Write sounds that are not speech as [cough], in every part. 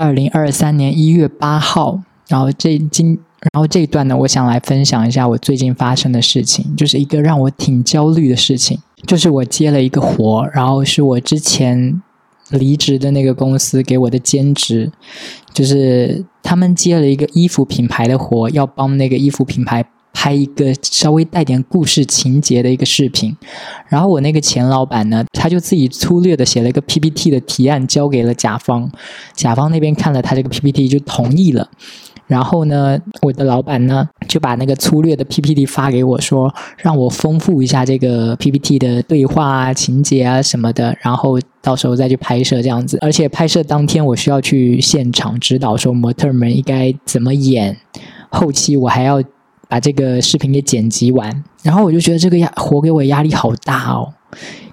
二零二三年一月八号。然后这今，然后这一段呢，我想来分享一下我最近发生的事情，就是一个让我挺焦虑的事情，就是我接了一个活，然后是我之前离职的那个公司给我的兼职，就是他们接了一个衣服品牌的活，要帮那个衣服品牌。拍一个稍微带点故事情节的一个视频，然后我那个前老板呢，他就自己粗略的写了一个 PPT 的提案交给了甲方，甲方那边看了他这个 PPT 就同意了，然后呢，我的老板呢就把那个粗略的 PPT 发给我说，让我丰富一下这个 PPT 的对话啊、情节啊什么的，然后到时候再去拍摄这样子，而且拍摄当天我需要去现场指导说模特们应该怎么演，后期我还要。把这个视频给剪辑完，然后我就觉得这个压活给我压力好大哦。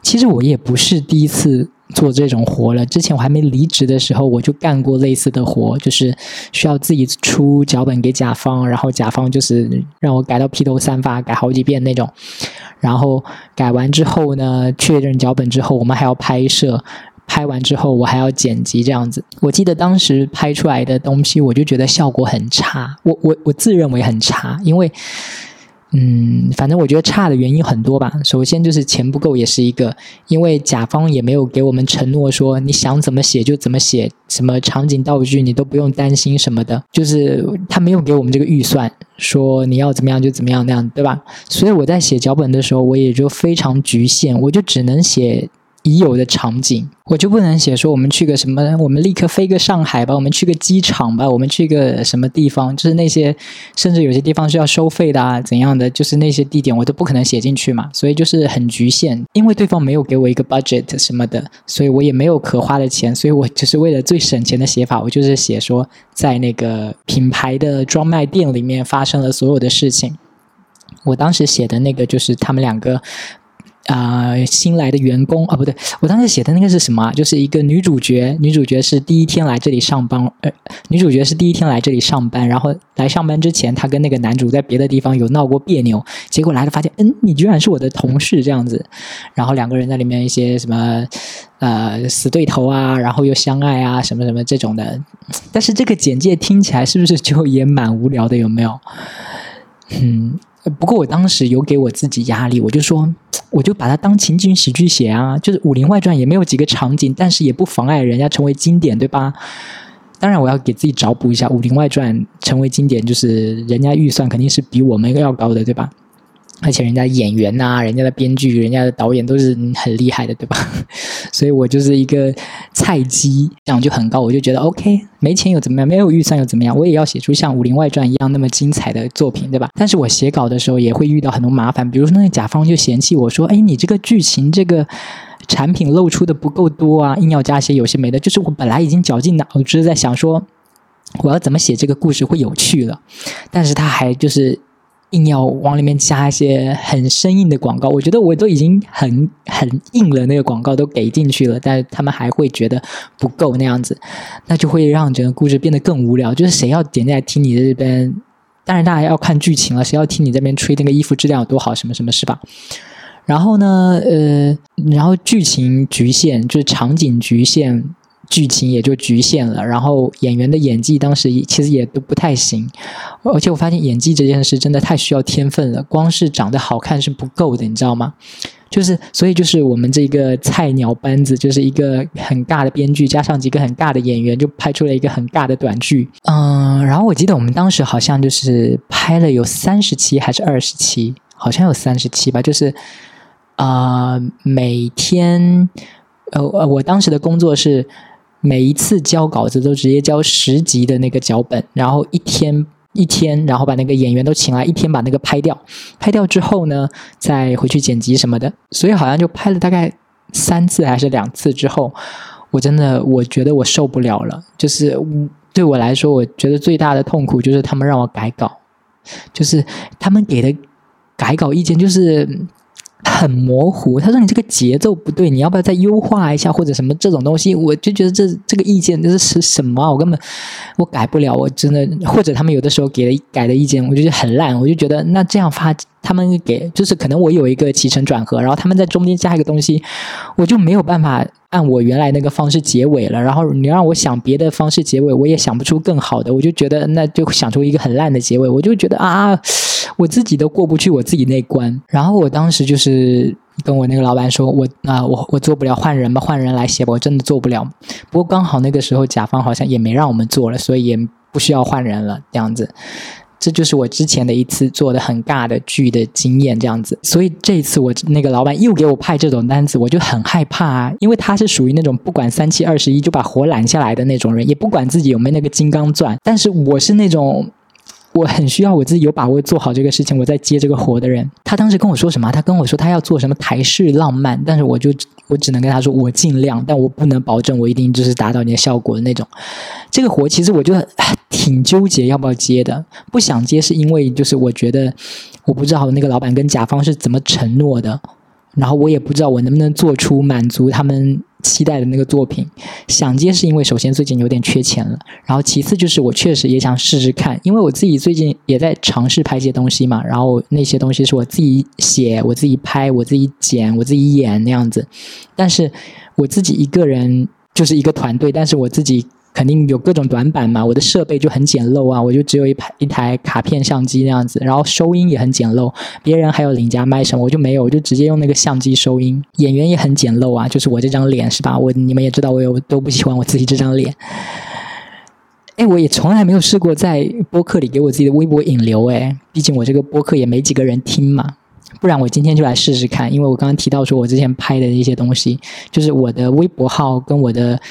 其实我也不是第一次做这种活了，之前我还没离职的时候，我就干过类似的活，就是需要自己出脚本给甲方，然后甲方就是让我改到披头散发，改好几遍那种。然后改完之后呢，确认脚本之后，我们还要拍摄。拍完之后，我还要剪辑这样子。我记得当时拍出来的东西，我就觉得效果很差。我我我自认为很差，因为，嗯，反正我觉得差的原因很多吧。首先就是钱不够，也是一个，因为甲方也没有给我们承诺说你想怎么写就怎么写，什么场景道具你都不用担心什么的，就是他没有给我们这个预算，说你要怎么样就怎么样那样，对吧？所以我在写脚本的时候，我也就非常局限，我就只能写。已有的场景，我就不能写说我们去个什么，我们立刻飞个上海吧，我们去个机场吧，我们去个什么地方，就是那些甚至有些地方是要收费的啊，怎样的，就是那些地点我都不可能写进去嘛，所以就是很局限，因为对方没有给我一个 budget 什么的，所以我也没有可花的钱，所以我就是为了最省钱的写法，我就是写说在那个品牌的专卖店里面发生了所有的事情，我当时写的那个就是他们两个。啊，新来的员工啊，不对，我当时写的那个是什么？就是一个女主角，女主角是第一天来这里上班，呃，女主角是第一天来这里上班，然后来上班之前，她跟那个男主在别的地方有闹过别扭，结果来了发现，嗯，你居然是我的同事这样子，然后两个人在里面一些什么呃死对头啊，然后又相爱啊，什么什么这种的，但是这个简介听起来是不是就也蛮无聊的？有没有？嗯。[laughs] 不过我当时有给我自己压力，我就说，我就把它当情景喜剧写啊，就是《武林外传》也没有几个场景，但是也不妨碍人家成为经典，对吧？当然，我要给自己找补一下，《武林外传》成为经典，就是人家预算肯定是比我们要高的，对吧？而且人家演员呐，人家的编剧、人家的导演都是很厉害的，对吧？[laughs] 所以我就是一个菜鸡，这样就很高，我就觉得 OK，没钱又怎么样？没有预算又怎么样？我也要写出像《武林外传》一样那么精彩的作品，对吧？但是我写稿的时候也会遇到很多麻烦，比如说那个甲方就嫌弃我说：“哎，你这个剧情这个产品露出的不够多啊，硬要加些有些没的。”就是我本来已经绞尽脑汁在想说，我要怎么写这个故事会有趣了，但是他还就是。硬要往里面加一些很生硬的广告，我觉得我都已经很很硬了，那个广告都给进去了，但他们还会觉得不够那样子，那就会让整个故事变得更无聊。就是谁要点进来听你这边，当然大家要看剧情了，谁要听你这边吹那个衣服质量有多好，什么什么是吧？然后呢，呃，然后剧情局限，就是场景局限。剧情也就局限了，然后演员的演技当时其实也都不太行，而且我发现演技这件事真的太需要天分了，光是长得好看是不够的，你知道吗？就是所以就是我们这个菜鸟班子，就是一个很尬的编剧加上几个很尬的演员，就拍出了一个很尬的短剧。嗯，然后我记得我们当时好像就是拍了有三十期还是二十期，好像有三十期吧，就是啊每天呃呃我当时的工作是。每一次交稿子都直接交十集的那个脚本，然后一天一天，然后把那个演员都请来，一天把那个拍掉。拍掉之后呢，再回去剪辑什么的。所以好像就拍了大概三次还是两次之后，我真的我觉得我受不了了。就是对我来说，我觉得最大的痛苦就是他们让我改稿，就是他们给的改稿意见就是。很模糊，他说你这个节奏不对，你要不要再优化一下或者什么这种东西？我就觉得这这个意见这是什么？我根本我改不了，我真的或者他们有的时候给的改的意见，我就觉得很烂，我就觉得那这样发他们给就是可能我有一个起承转合，然后他们在中间加一个东西，我就没有办法按我原来那个方式结尾了。然后你让我想别的方式结尾，我也想不出更好的，我就觉得那就想出一个很烂的结尾，我就觉得啊，[laughs] 我自己都过不去我自己那关。然后我当时就是跟我那个老板说，我啊，我我做不了，换人吧，换人来写吧，我真的做不了。不过刚好那个时候甲方好像也没让我们做了，所以也不需要换人了，这样子。这就是我之前的一次做的很尬的剧的经验，这样子。所以这一次我那个老板又给我派这种单子，我就很害怕啊，因为他是属于那种不管三七二十一就把活揽下来的那种人，也不管自己有没有那个金刚钻。但是我是那种。我很需要我自己有把握做好这个事情，我在接这个活的人。他当时跟我说什么？他跟我说他要做什么台式浪漫，但是我就我只能跟他说我尽量，但我不能保证我一定就是达到你的效果的那种。这个活其实我就 [laughs] 挺纠结要不要接的，不想接是因为就是我觉得我不知道那个老板跟甲方是怎么承诺的，然后我也不知道我能不能做出满足他们。期待的那个作品，想接是因为首先最近有点缺钱了，然后其次就是我确实也想试试看，因为我自己最近也在尝试拍一些东西嘛，然后那些东西是我自己写、我自己拍、我自己剪、我自己演那样子，但是我自己一个人就是一个团队，但是我自己。肯定有各种短板嘛，我的设备就很简陋啊，我就只有一台一台卡片相机那样子，然后收音也很简陋，别人还有领家麦什么，我就没有，我就直接用那个相机收音。演员也很简陋啊，就是我这张脸是吧？我你们也知道，我有都不喜欢我自己这张脸。哎，我也从来没有试过在播客里给我自己的微博引流，哎，毕竟我这个播客也没几个人听嘛，不然我今天就来试试看，因为我刚刚提到说我之前拍的一些东西，就是我的微博号跟我的。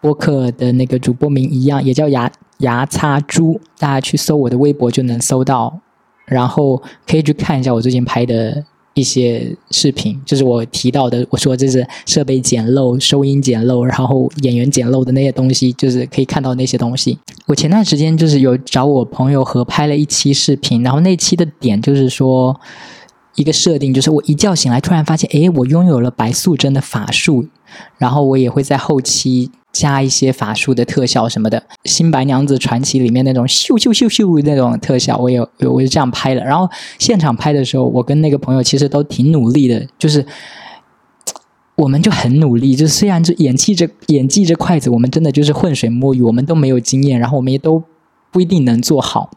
播客的那个主播名一样，也叫牙牙擦猪，大家去搜我的微博就能搜到，然后可以去看一下我最近拍的一些视频，就是我提到的，我说这是设备简陋、收音简陋，然后演员简陋的那些东西，就是可以看到那些东西。我前段时间就是有找我朋友合拍了一期视频，然后那期的点就是说一个设定，就是我一觉醒来突然发现，哎，我拥有了白素贞的法术，然后我也会在后期。加一些法术的特效什么的，《新白娘子传奇》里面那种咻咻咻咻那种特效，我有我是这样拍的。然后现场拍的时候，我跟那个朋友其实都挺努力的，就是我们就很努力。就虽然这演技这演技这块子，我们真的就是浑水摸鱼，我们都没有经验，然后我们也都不一定能做好。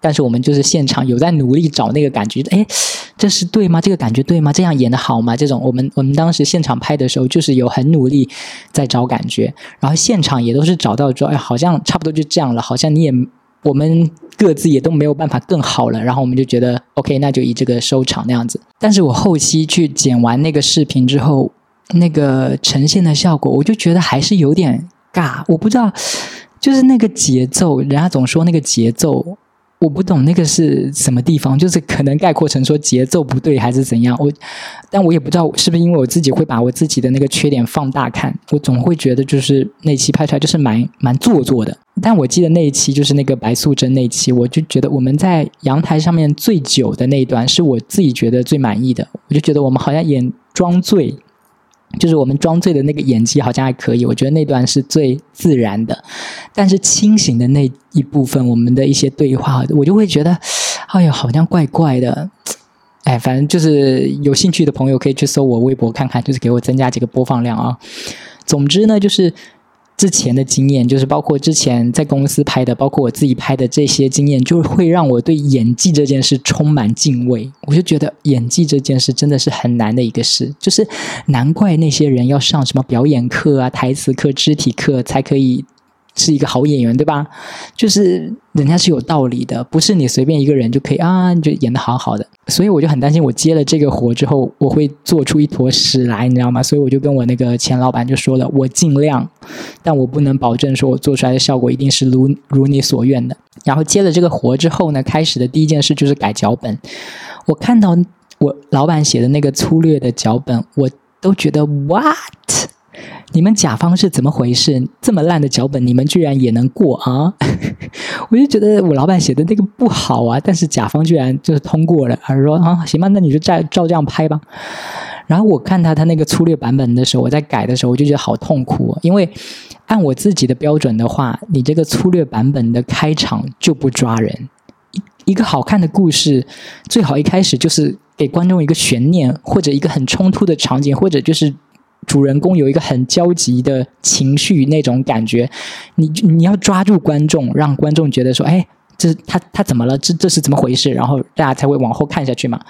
但是我们就是现场有在努力找那个感觉，哎，这是对吗？这个感觉对吗？这样演的好吗？这种我们我们当时现场拍的时候，就是有很努力在找感觉，然后现场也都是找到说，哎，好像差不多就这样了，好像你也我们各自也都没有办法更好了，然后我们就觉得 OK，那就以这个收场那样子。但是我后期去剪完那个视频之后，那个呈现的效果，我就觉得还是有点尬，我不知道，就是那个节奏，人家总说那个节奏。我不懂那个是什么地方，就是可能概括成说节奏不对还是怎样。我，但我也不知道是不是因为我自己会把我自己的那个缺点放大看，我总会觉得就是那期拍出来就是蛮蛮做作的。但我记得那一期就是那个白素贞那期，我就觉得我们在阳台上面醉酒的那一段是我自己觉得最满意的。我就觉得我们好像演装醉。就是我们装醉的那个演技好像还可以，我觉得那段是最自然的。但是清醒的那一部分，我们的一些对话，我就会觉得，哎呀，好像怪怪的。哎，反正就是有兴趣的朋友可以去搜我微博看看，就是给我增加几个播放量啊。总之呢，就是。之前的经验，就是包括之前在公司拍的，包括我自己拍的这些经验，就会让我对演技这件事充满敬畏。我就觉得演技这件事真的是很难的一个事，就是难怪那些人要上什么表演课啊、台词课、肢体课才可以。是一个好演员，对吧？就是人家是有道理的，不是你随便一个人就可以啊，就演的好好的。所以我就很担心，我接了这个活之后，我会做出一坨屎来，你知道吗？所以我就跟我那个前老板就说了，我尽量，但我不能保证说我做出来的效果一定是如如你所愿的。然后接了这个活之后呢，开始的第一件事就是改脚本。我看到我老板写的那个粗略的脚本，我都觉得 what。你们甲方是怎么回事？这么烂的脚本，你们居然也能过啊？[laughs] 我就觉得我老板写的那个不好啊，但是甲方居然就是通过了，他说啊，行吧，那你就照照这样拍吧。然后我看他他那个粗略版本的时候，我在改的时候，我就觉得好痛苦，因为按我自己的标准的话，你这个粗略版本的开场就不抓人。一个好看的故事，最好一开始就是给观众一个悬念，或者一个很冲突的场景，或者就是主人公有一个很焦急的情绪那种感觉。你你要抓住观众，让观众觉得说：“哎，这他他怎么了？这这是怎么回事？”然后大家才会往后看下去嘛。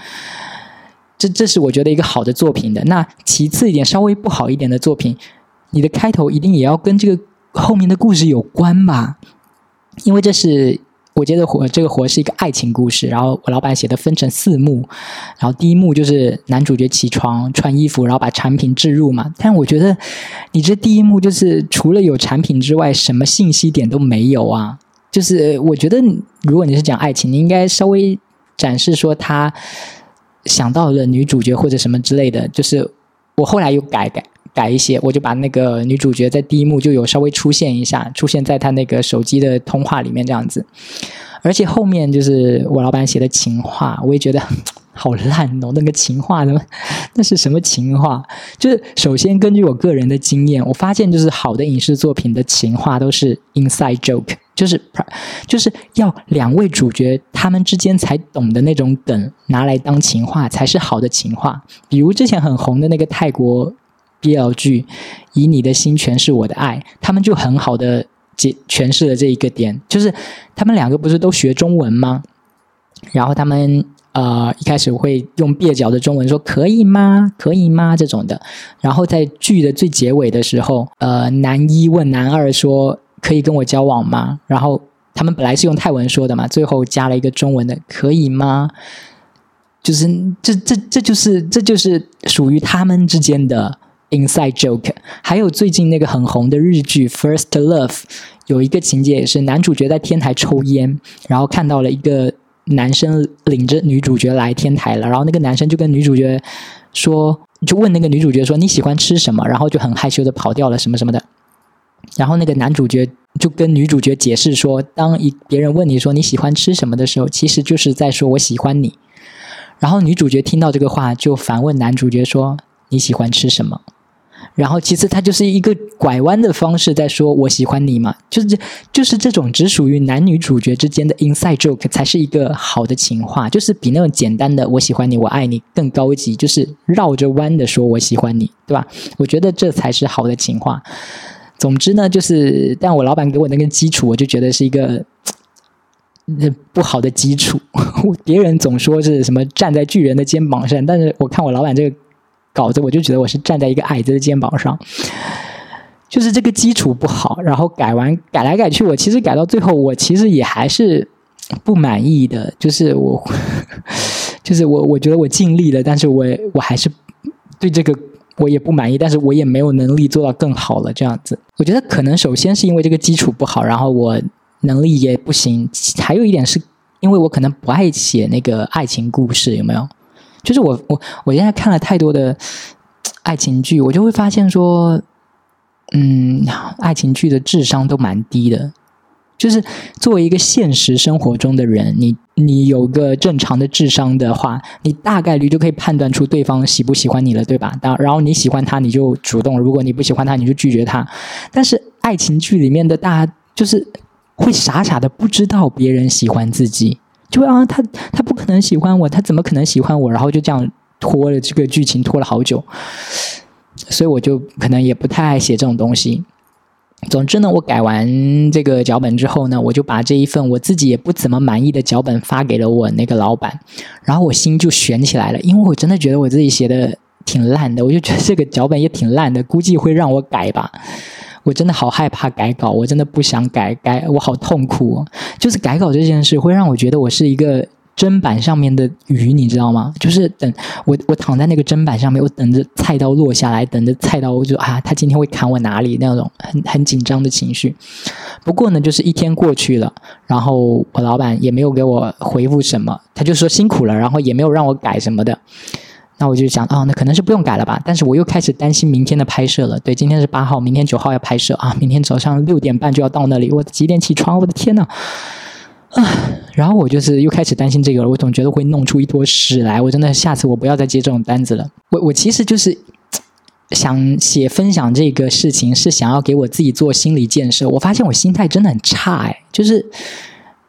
这这是我觉得一个好的作品的。那其次一点，稍微不好一点的作品，你的开头一定也要跟这个后面的故事有关吧？因为这是。我觉得活这个活是一个爱情故事，然后我老板写的分成四幕，然后第一幕就是男主角起床穿衣服，然后把产品置入嘛。但我觉得你这第一幕就是除了有产品之外，什么信息点都没有啊。就是我觉得如果你是讲爱情，你应该稍微展示说他想到了女主角或者什么之类的。就是我后来又改改。改一些，我就把那个女主角在第一幕就有稍微出现一下，出现在她那个手机的通话里面这样子。而且后面就是我老板写的情话，我也觉得好烂哦。那个情话么？那是什么情话？就是首先根据我个人的经验，我发现就是好的影视作品的情话都是 inside joke，就是就是要两位主角他们之间才懂的那种梗拿来当情话才是好的情话。比如之前很红的那个泰国。BL 剧，以你的心诠释我的爱，他们就很好的解诠释了这一个点，就是他们两个不是都学中文吗？然后他们呃一开始会用蹩脚的中文说可以吗？可以吗？这种的，然后在剧的最结尾的时候，呃，男一问男二说可以跟我交往吗？然后他们本来是用泰文说的嘛，最后加了一个中文的可以吗？就是这这这就是这就是属于他们之间的。Inside joke，还有最近那个很红的日剧《First Love》，有一个情节也是男主角在天台抽烟，然后看到了一个男生领着女主角来天台了，然后那个男生就跟女主角说，就问那个女主角说你喜欢吃什么，然后就很害羞的跑掉了什么什么的，然后那个男主角就跟女主角解释说，当一别人问你说你喜欢吃什么的时候，其实就是在说我喜欢你，然后女主角听到这个话就反问男主角说你喜欢吃什么？然后，其实他就是一个拐弯的方式在说“我喜欢你”嘛，就是就是这种只属于男女主角之间的 inside joke 才是一个好的情话，就是比那种简单的“我喜欢你，我爱你”更高级，就是绕着弯的说“我喜欢你”，对吧？我觉得这才是好的情话。总之呢，就是但我老板给我那个基础，我就觉得是一个不好的基础。[laughs] 别人总说是什么站在巨人的肩膀上，但是我看我老板这个。稿子我就觉得我是站在一个矮子的肩膀上，就是这个基础不好，然后改完改来改去，我其实改到最后，我其实也还是不满意的。就是我，[laughs] 就是我，我觉得我尽力了，但是我我还是对这个我也不满意，但是我也没有能力做到更好了。这样子，我觉得可能首先是因为这个基础不好，然后我能力也不行，还有一点是因为我可能不爱写那个爱情故事，有没有？就是我我我现在看了太多的爱情剧，我就会发现说，嗯，爱情剧的智商都蛮低的。就是作为一个现实生活中的人，你你有个正常的智商的话，你大概率就可以判断出对方喜不喜欢你了，对吧？当然后你喜欢他，你就主动；如果你不喜欢他，你就拒绝他。但是爱情剧里面的大家，就是会傻傻的不知道别人喜欢自己。就啊，他他不可能喜欢我，他怎么可能喜欢我？然后就这样拖了这个剧情拖了好久，所以我就可能也不太爱写这种东西。总之呢，我改完这个脚本之后呢，我就把这一份我自己也不怎么满意的脚本发给了我那个老板，然后我心就悬起来了，因为我真的觉得我自己写的挺烂的，我就觉得这个脚本也挺烂的，估计会让我改吧。我真的好害怕改稿，我真的不想改改，我好痛苦。就是改稿这件事会让我觉得我是一个砧板上面的鱼，你知道吗？就是等我我躺在那个砧板上面，我等着菜刀落下来，等着菜刀我就啊，他今天会砍我哪里那种很很紧张的情绪。不过呢，就是一天过去了，然后我老板也没有给我回复什么，他就说辛苦了，然后也没有让我改什么的。那我就想，哦，那可能是不用改了吧。但是我又开始担心明天的拍摄了。对，今天是八号，明天九号要拍摄啊。明天早上六点半就要到那里，我几点起床？我的天呐！啊，然后我就是又开始担心这个了。我总觉得会弄出一坨屎来。我真的下次我不要再接这种单子了。我我其实就是想写分享这个事情，是想要给我自己做心理建设。我发现我心态真的很差，哎，就是，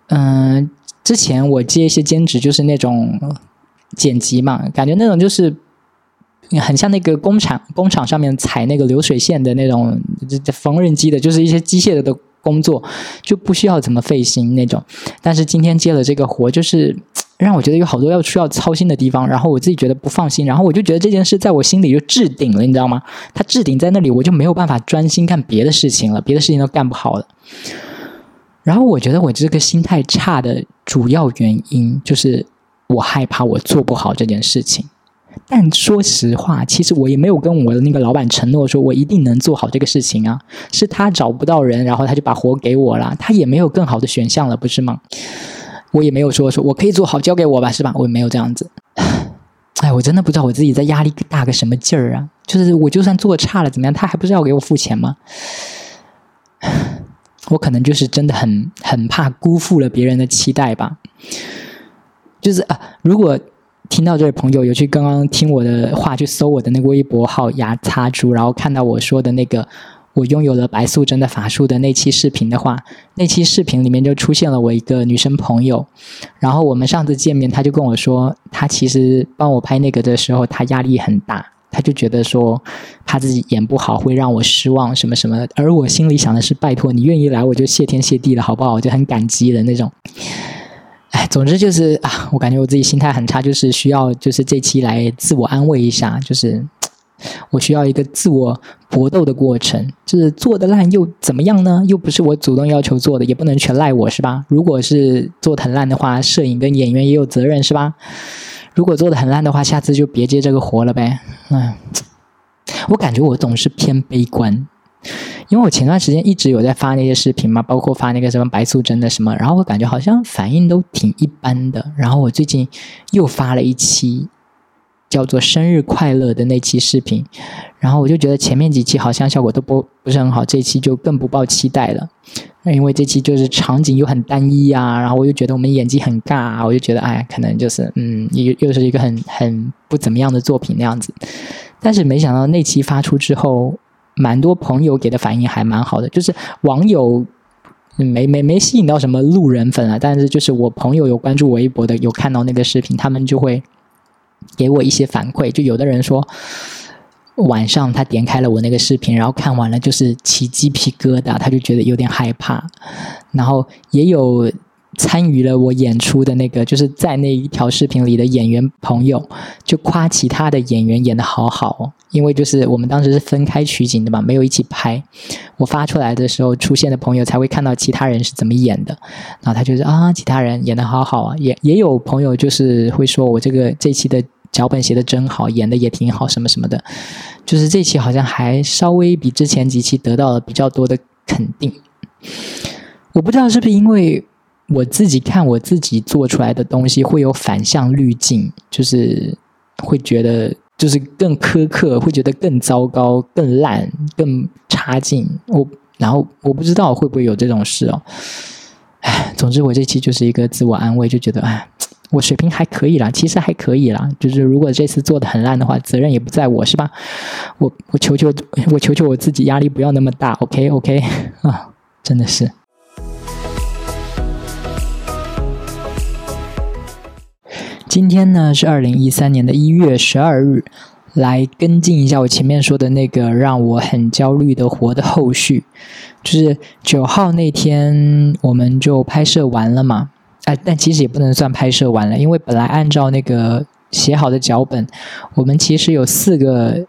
嗯。之前我接一些兼职，就是那种剪辑嘛，感觉那种就是很像那个工厂工厂上面踩那个流水线的那种缝纫机的，就是一些机械的的工作，就不需要怎么费心那种。但是今天接了这个活，就是让我觉得有好多要需要操心的地方，然后我自己觉得不放心，然后我就觉得这件事在我心里就置顶了，你知道吗？它置顶在那里，我就没有办法专心干别的事情了，别的事情都干不好了。然后我觉得我这个心态差的主要原因就是我害怕我做不好这件事情。但说实话，其实我也没有跟我的那个老板承诺说我一定能做好这个事情啊。是他找不到人，然后他就把活给我了。他也没有更好的选项了，不是吗？我也没有说说我可以做好，交给我吧，是吧？我也没有这样子。哎，我真的不知道我自己在压力大个什么劲儿啊！就是我就算做差了怎么样，他还不是要给我付钱吗？[sighs] 我可能就是真的很很怕辜负了别人的期待吧，就是啊，如果听到这位朋友有去刚刚听我的话去搜我的那个微博号牙擦猪，然后看到我说的那个我拥有了白素贞的法术的那期视频的话，那期视频里面就出现了我一个女生朋友，然后我们上次见面，她就跟我说，她其实帮我拍那个的时候，她压力很大。他就觉得说，怕自己演不好会让我失望什么什么的，而我心里想的是，拜托你愿意来，我就谢天谢地了，好不好？我就很感激的那种。哎，总之就是啊，我感觉我自己心态很差，就是需要就是这期来自我安慰一下，就是 [tsk] 我需要一个自我搏斗的过程。就是做的烂又怎么样呢？又不是我主动要求做的，也不能全赖我是吧？如果是做的很烂的话，摄影跟演员也有责任是吧？如果做的很烂的话，下次就别接这个活了呗。嗯，我感觉我总是偏悲观，因为我前段时间一直有在发那些视频嘛，包括发那个什么白素贞的什么，然后我感觉好像反应都挺一般的。然后我最近又发了一期叫做“生日快乐”的那期视频，然后我就觉得前面几期好像效果都不不是很好，这期就更不抱期待了。因为这期就是场景又很单一啊，然后我又觉得我们演技很尬，我就觉得哎，可能就是嗯，又又是一个很很不怎么样的作品那样子。但是没想到那期发出之后，蛮多朋友给的反应还蛮好的，就是网友没没没吸引到什么路人粉啊，但是就是我朋友有关注微博的，有看到那个视频，他们就会给我一些反馈，就有的人说。晚上他点开了我那个视频，然后看完了就是起鸡皮疙瘩，他就觉得有点害怕。然后也有参与了我演出的那个，就是在那一条视频里的演员朋友，就夸其他的演员演的好好哦。因为就是我们当时是分开取景的嘛，没有一起拍。我发出来的时候，出现的朋友才会看到其他人是怎么演的。然后他就是啊，其他人演的好好啊。也也有朋友就是会说我这个这期的。脚本写的真好，演的也挺好，什么什么的，就是这期好像还稍微比之前几期得到了比较多的肯定。我不知道是不是因为我自己看我自己做出来的东西会有反向滤镜，就是会觉得就是更苛刻，会觉得更糟糕、更烂、更差劲。我然后我不知道会不会有这种事哦。唉，总之我这期就是一个自我安慰，就觉得唉。我水平还可以啦，其实还可以啦。就是如果这次做的很烂的话，责任也不在我，是吧？我我求求我求求我自己，压力不要那么大。OK OK [laughs] 啊，真的是。今天呢是二零一三年的一月十二日，来跟进一下我前面说的那个让我很焦虑的活的后续，就是九号那天我们就拍摄完了嘛。哎，但其实也不能算拍摄完了，因为本来按照那个写好的脚本，我们其实有四个，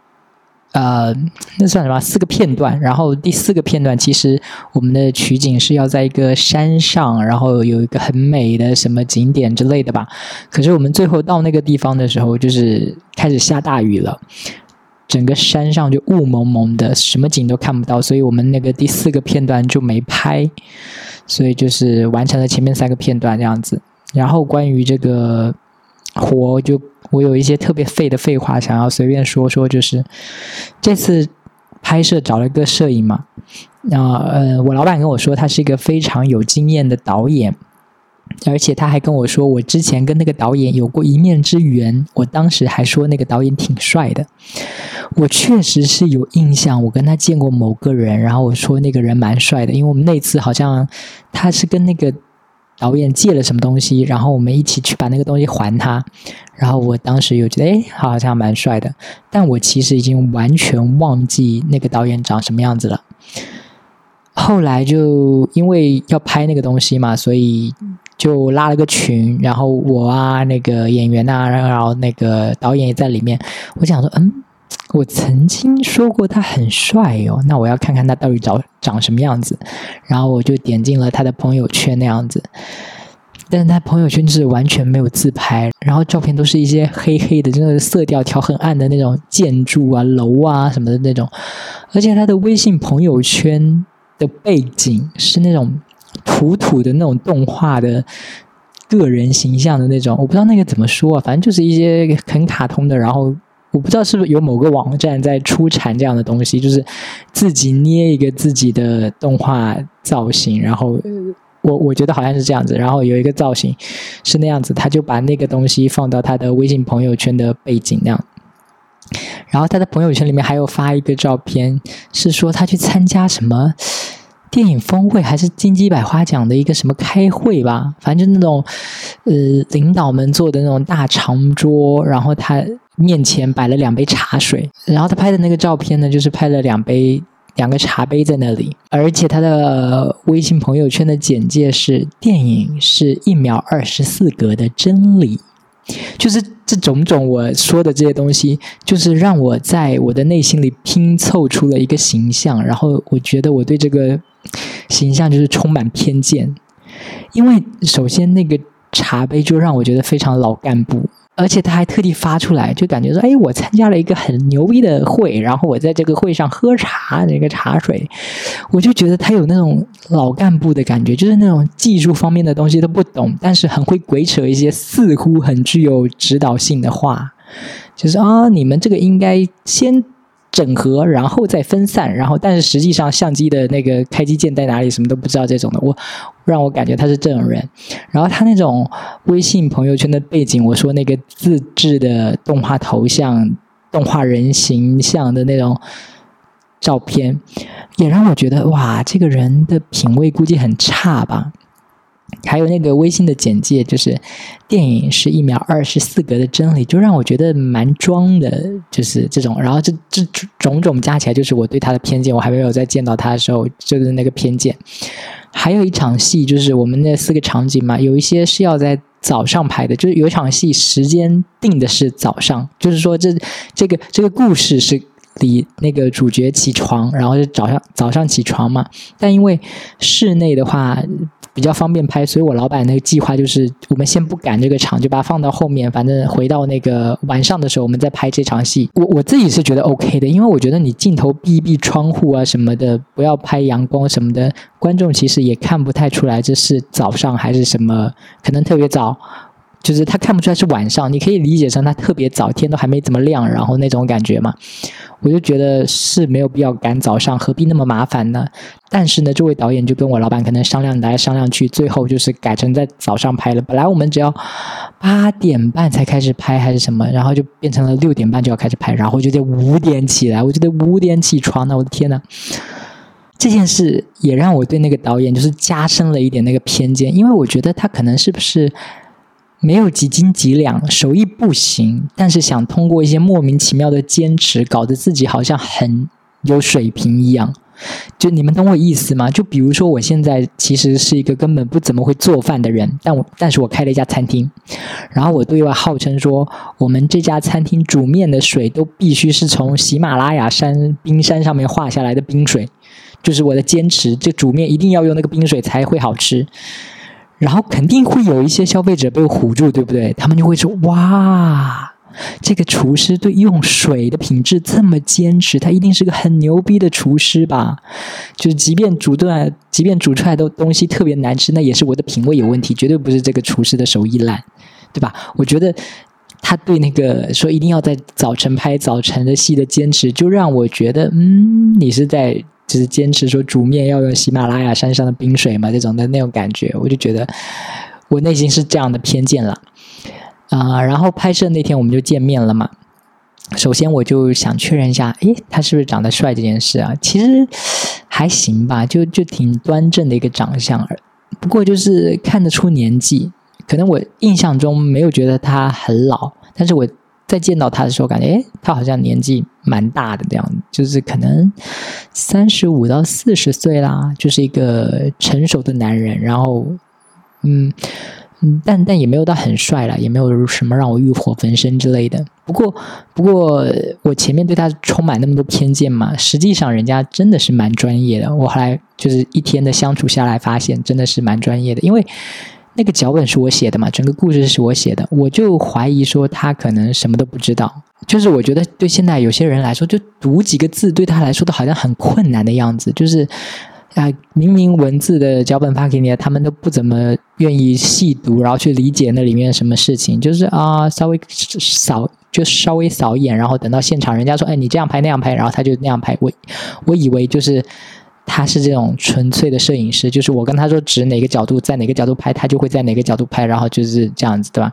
呃，那算什么？四个片段。然后第四个片段，其实我们的取景是要在一个山上，然后有一个很美的什么景点之类的吧。可是我们最后到那个地方的时候，就是开始下大雨了，整个山上就雾蒙蒙的，什么景都看不到，所以我们那个第四个片段就没拍。所以就是完成了前面三个片段这样子，然后关于这个活，就我有一些特别废的废话想要随便说说，就是这次拍摄找了个摄影嘛，那呃，我老板跟我说他是一个非常有经验的导演。而且他还跟我说，我之前跟那个导演有过一面之缘。我当时还说那个导演挺帅的，我确实是有印象，我跟他见过某个人，然后我说那个人蛮帅的，因为我们那次好像他是跟那个导演借了什么东西，然后我们一起去把那个东西还他。然后我当时又觉得，哎，好像蛮帅的。但我其实已经完全忘记那个导演长什么样子了。后来就因为要拍那个东西嘛，所以就拉了个群，然后我啊，那个演员啊，然后那个导演也在里面。我想说，嗯，我曾经说过他很帅哦，那我要看看他到底长长什么样子。然后我就点进了他的朋友圈那样子，但是他朋友圈是完全没有自拍，然后照片都是一些黑黑的，真的色调调很暗的那种建筑啊、楼啊什么的那种，而且他的微信朋友圈。的背景是那种土土的那种动画的个人形象的那种，我不知道那个怎么说啊，反正就是一些很卡通的。然后我不知道是不是有某个网站在出产这样的东西，就是自己捏一个自己的动画造型。然后我我觉得好像是这样子，然后有一个造型是那样子，他就把那个东西放到他的微信朋友圈的背景那样。然后他的朋友圈里面还有发一个照片，是说他去参加什么电影峰会，还是金鸡百花奖的一个什么开会吧？反正就那种呃领导们坐的那种大长桌，然后他面前摆了两杯茶水，然后他拍的那个照片呢，就是拍了两杯两个茶杯在那里，而且他的微信朋友圈的简介是：电影是一秒二十四格的真理。就是这种种我说的这些东西，就是让我在我的内心里拼凑出了一个形象，然后我觉得我对这个形象就是充满偏见，因为首先那个茶杯就让我觉得非常老干部。而且他还特地发出来，就感觉说：“哎，我参加了一个很牛逼的会，然后我在这个会上喝茶，那个茶水，我就觉得他有那种老干部的感觉，就是那种技术方面的东西都不懂，但是很会鬼扯一些似乎很具有指导性的话，就是啊，你们这个应该先。”整合，然后再分散，然后但是实际上相机的那个开机键在哪里，什么都不知道这种的，我让我感觉他是这种人。然后他那种微信朋友圈的背景，我说那个自制的动画头像、动画人形象的那种照片，也让我觉得哇，这个人的品味估计很差吧。还有那个微信的简介，就是电影是一秒二十四格的真理，就让我觉得蛮装的，就是这种。然后这这种种加起来，就是我对他的偏见。我还没有再见到他的时候，就是那个偏见。还有一场戏，就是我们那四个场景嘛，有一些是要在早上拍的，就是有一场戏时间定的是早上，就是说这这个这个故事是里那个主角起床，然后就早上早上起床嘛。但因为室内的话。比较方便拍，所以我老板那个计划就是，我们先不赶这个场，就把它放到后面，反正回到那个晚上的时候，我们再拍这场戏。我我自己是觉得 OK 的，因为我觉得你镜头闭一闭窗户啊什么的，不要拍阳光什么的，观众其实也看不太出来这是早上还是什么，可能特别早。就是他看不出来是晚上，你可以理解成他特别早，天都还没怎么亮，然后那种感觉嘛。我就觉得是没有必要赶早上，何必那么麻烦呢？但是呢，这位导演就跟我老板可能商量来商量去，最后就是改成在早上拍了。本来我们只要八点半才开始拍还是什么，然后就变成了六点半就要开始拍，然后就得五点起来，我就得五点起床呢。我的天呐，这件事也让我对那个导演就是加深了一点那个偏见，因为我觉得他可能是不是。没有几斤几两，手艺不行，但是想通过一些莫名其妙的坚持，搞得自己好像很有水平一样。就你们懂我意思吗？就比如说，我现在其实是一个根本不怎么会做饭的人，但我但是我开了一家餐厅，然后我对外号称说，我们这家餐厅煮面的水都必须是从喜马拉雅山冰山上面化下来的冰水，就是我的坚持，这煮面一定要用那个冰水才会好吃。然后肯定会有一些消费者被唬住，对不对？他们就会说：“哇，这个厨师对用水的品质这么坚持，他一定是个很牛逼的厨师吧？就是即便煮出来，即便煮出来的东西特别难吃，那也是我的品味有问题，绝对不是这个厨师的手艺烂，对吧？我觉得他对那个说一定要在早晨拍早晨的戏的坚持，就让我觉得，嗯，你是在。”就是坚持说煮面要用喜马拉雅山上的冰水嘛，这种的那种感觉，我就觉得我内心是这样的偏见了啊。然后拍摄那天我们就见面了嘛。首先我就想确认一下，诶，他是不是长得帅这件事啊？其实还行吧，就就挺端正的一个长相。不过就是看得出年纪，可能我印象中没有觉得他很老，但是我在见到他的时候，感觉诶，他好像年纪蛮大的这样，就是可能三十五到四十岁啦，就是一个成熟的男人。然后，嗯。嗯，但但也没有到很帅了，也没有什么让我欲火焚身之类的。不过，不过我前面对他充满那么多偏见嘛，实际上人家真的是蛮专业的。我后来就是一天的相处下来，发现真的是蛮专业的。因为那个脚本是我写的嘛，整个故事是我写的，我就怀疑说他可能什么都不知道。就是我觉得对现在有些人来说，就读几个字对他来说都好像很困难的样子，就是。啊，明明文字的脚本发给你，他们都不怎么愿意细读，然后去理解那里面什么事情，就是啊，稍微扫就稍微扫一眼，然后等到现场，人家说，哎，你这样拍那样拍，然后他就那样拍。我我以为就是他是这种纯粹的摄影师，就是我跟他说指哪个角度，在哪个角度拍，他就会在哪个角度拍，然后就是这样子，对吧？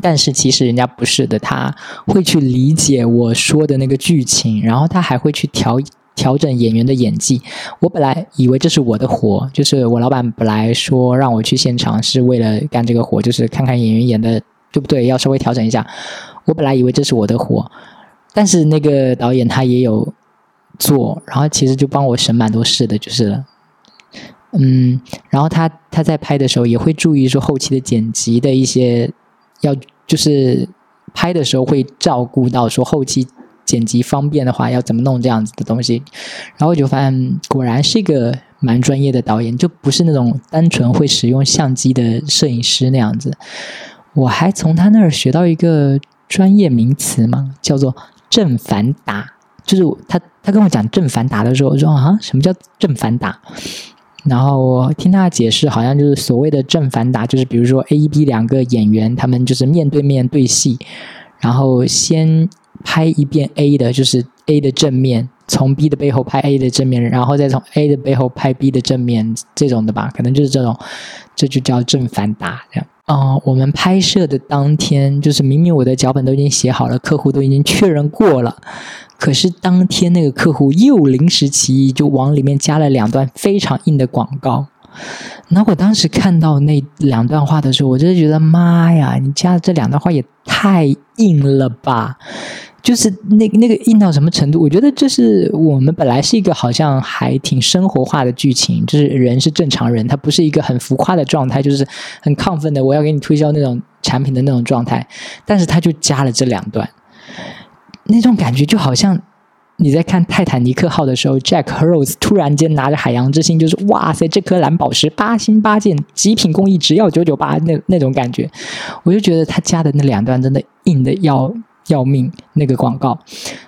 但是其实人家不是的，他会去理解我说的那个剧情，然后他还会去调。调整演员的演技，我本来以为这是我的活，就是我老板本来说让我去现场是为了干这个活，就是看看演员演的对不对，要稍微调整一下。我本来以为这是我的活，但是那个导演他也有做，然后其实就帮我省蛮多事的，就是了，嗯，然后他他在拍的时候也会注意说后期的剪辑的一些，要就是拍的时候会照顾到说后期。剪辑方便的话，要怎么弄这样子的东西？然后我就发现，果然是一个蛮专业的导演，就不是那种单纯会使用相机的摄影师那样子。我还从他那儿学到一个专业名词嘛，叫做正反打。就是他他跟我讲正反打的时候，我说啊，什么叫正反打？然后我听他解释，好像就是所谓的正反打，就是比如说 A、B 两个演员，他们就是面对面对戏，然后先。拍一遍 A 的，就是 A 的正面，从 B 的背后拍 A 的正面，然后再从 A 的背后拍 B 的正面，这种的吧，可能就是这种，这就叫正反打这样。哦，我们拍摄的当天，就是明明我的脚本都已经写好了，客户都已经确认过了，可是当天那个客户又临时起意，就往里面加了两段非常硬的广告。那我当时看到那两段话的时候，我就觉得妈呀，你加的这两段话也太硬了吧！就是那那个硬到什么程度？我觉得这是我们本来是一个好像还挺生活化的剧情，就是人是正常人，他不是一个很浮夸的状态，就是很亢奋的我要给你推销那种产品的那种状态。但是他就加了这两段，那种感觉就好像你在看泰坦尼克号的时候，Jack Rose 突然间拿着海洋之心，就是哇塞，这颗蓝宝石八星八件，极品工艺，只要九九八，那那种感觉，我就觉得他加的那两段真的硬的要。要命那个广告，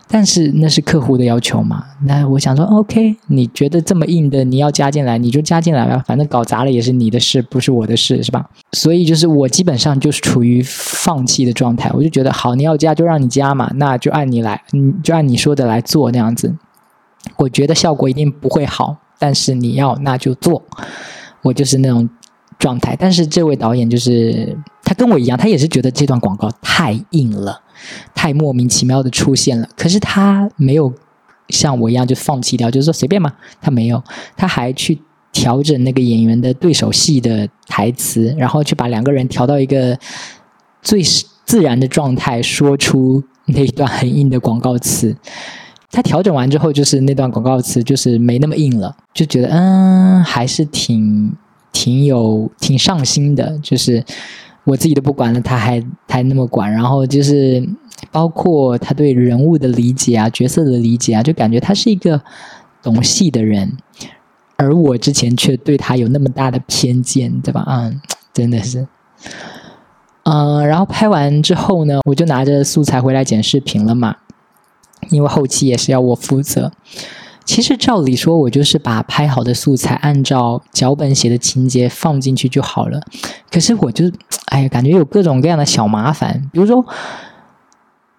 但是那是客户的要求嘛？那我想说，OK，你觉得这么硬的你要加进来，你就加进来吧，反正搞砸了也是你的事，不是我的事，是吧？所以就是我基本上就是处于放弃的状态，我就觉得好，你要加就让你加嘛，那就按你来，你就按你说的来做那样子。我觉得效果一定不会好，但是你要那就做，我就是那种状态。但是这位导演就是他跟我一样，他也是觉得这段广告太硬了。太莫名其妙的出现了，可是他没有像我一样就放弃掉，就是说随便嘛，他没有，他还去调整那个演员的对手戏的台词，然后去把两个人调到一个最自然的状态，说出那一段很硬的广告词。他调整完之后，就是那段广告词就是没那么硬了，就觉得嗯，还是挺挺有挺上心的，就是。我自己都不管了，他还还那么管，然后就是包括他对人物的理解啊、角色的理解啊，就感觉他是一个懂戏的人，而我之前却对他有那么大的偏见，对吧？嗯，真的是，嗯，然后拍完之后呢，我就拿着素材回来剪视频了嘛，因为后期也是要我负责。其实照理说，我就是把拍好的素材按照脚本写的情节放进去就好了。可是我就，哎呀，感觉有各种各样的小麻烦。比如说，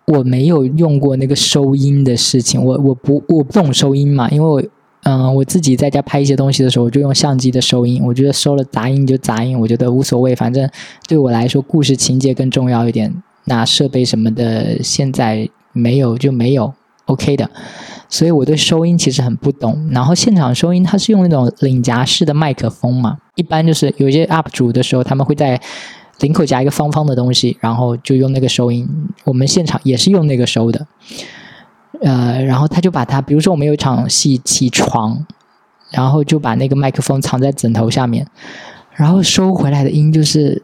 我没有用过那个收音的事情，我我不我不懂收音嘛，因为我嗯，我自己在家拍一些东西的时候，我就用相机的收音。我觉得收了杂音就杂音，我觉得无所谓，反正对我来说，故事情节更重要一点。那设备什么的，现在没有就没有，OK 的。所以我对收音其实很不懂，然后现场收音它是用那种领夹式的麦克风嘛，一般就是有些 UP 主的时候，他们会在领口夹一个方方的东西，然后就用那个收音。我们现场也是用那个收的，呃，然后他就把它，比如说我们有一场戏起床，然后就把那个麦克风藏在枕头下面，然后收回来的音就是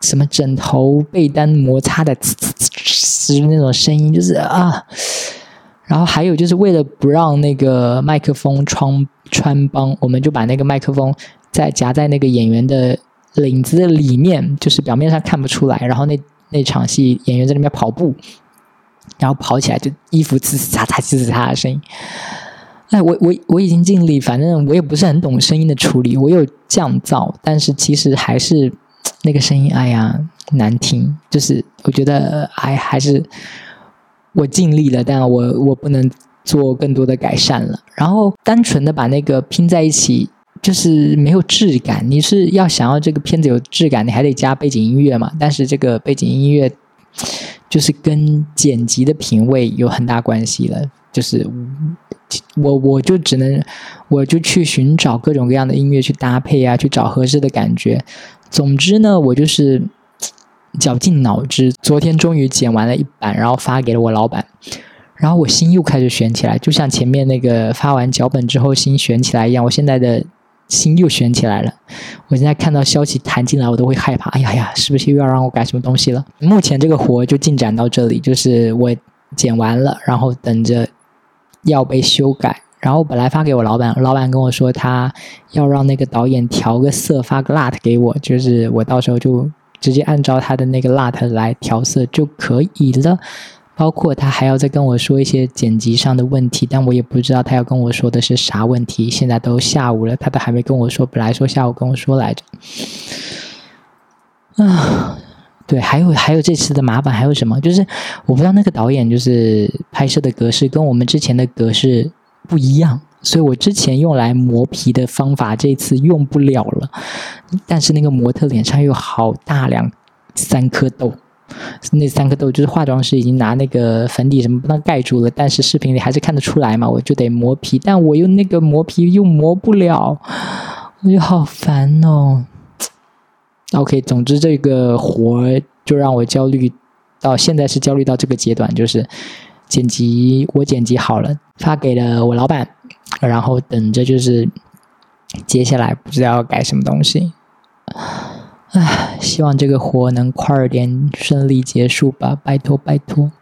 什么枕头被单摩擦的呲呲呲呲那种声音，就是啊。然后还有就是为了不让那个麦克风穿穿帮，我们就把那个麦克风在夹在那个演员的领子的里面，就是表面上看不出来。然后那那场戏演员在那边跑步，然后跑起来就衣服呲呲嚓嚓呲呲嚓的声音。哎，我我我已经尽力，反正我也不是很懂声音的处理，我有降噪，但是其实还是那个声音，哎呀难听。就是我觉得还还是。我尽力了，但我我不能做更多的改善了。然后单纯的把那个拼在一起，就是没有质感。你是要想要这个片子有质感，你还得加背景音乐嘛。但是这个背景音乐就是跟剪辑的品味有很大关系了。就是我我就只能我就去寻找各种各样的音乐去搭配啊，去找合适的感觉。总之呢，我就是。绞尽脑汁，昨天终于剪完了一版，然后发给了我老板，然后我心又开始悬起来，就像前面那个发完脚本之后心悬起来一样，我现在的心又悬起来了。我现在看到消息弹进来，我都会害怕。哎呀呀，是不是又要让我改什么东西了？目前这个活就进展到这里，就是我剪完了，然后等着要被修改。然后本来发给我老板，老板跟我说他要让那个导演调个色，发个 lut 给我，就是我到时候就。直接按照他的那个 lut 来调色就可以了，包括他还要再跟我说一些剪辑上的问题，但我也不知道他要跟我说的是啥问题。现在都下午了，他都还没跟我说，本来说下午跟我说来着。啊，对，还有还有这次的麻烦还有什么？就是我不知道那个导演就是拍摄的格式跟我们之前的格式不一样。所以我之前用来磨皮的方法，这次用不了了。但是那个模特脸上有好大两三颗痘，那三颗痘就是化妆师已经拿那个粉底什么帮它盖住了，但是视频里还是看得出来嘛，我就得磨皮。但我用那个磨皮又磨不了，我就好烦哦。OK，总之这个活就让我焦虑，到现在是焦虑到这个阶段，就是剪辑我剪辑好了，发给了我老板。然后等着，就是接下来不知道要改什么东西，唉，希望这个活能快点顺利结束吧，拜托拜托。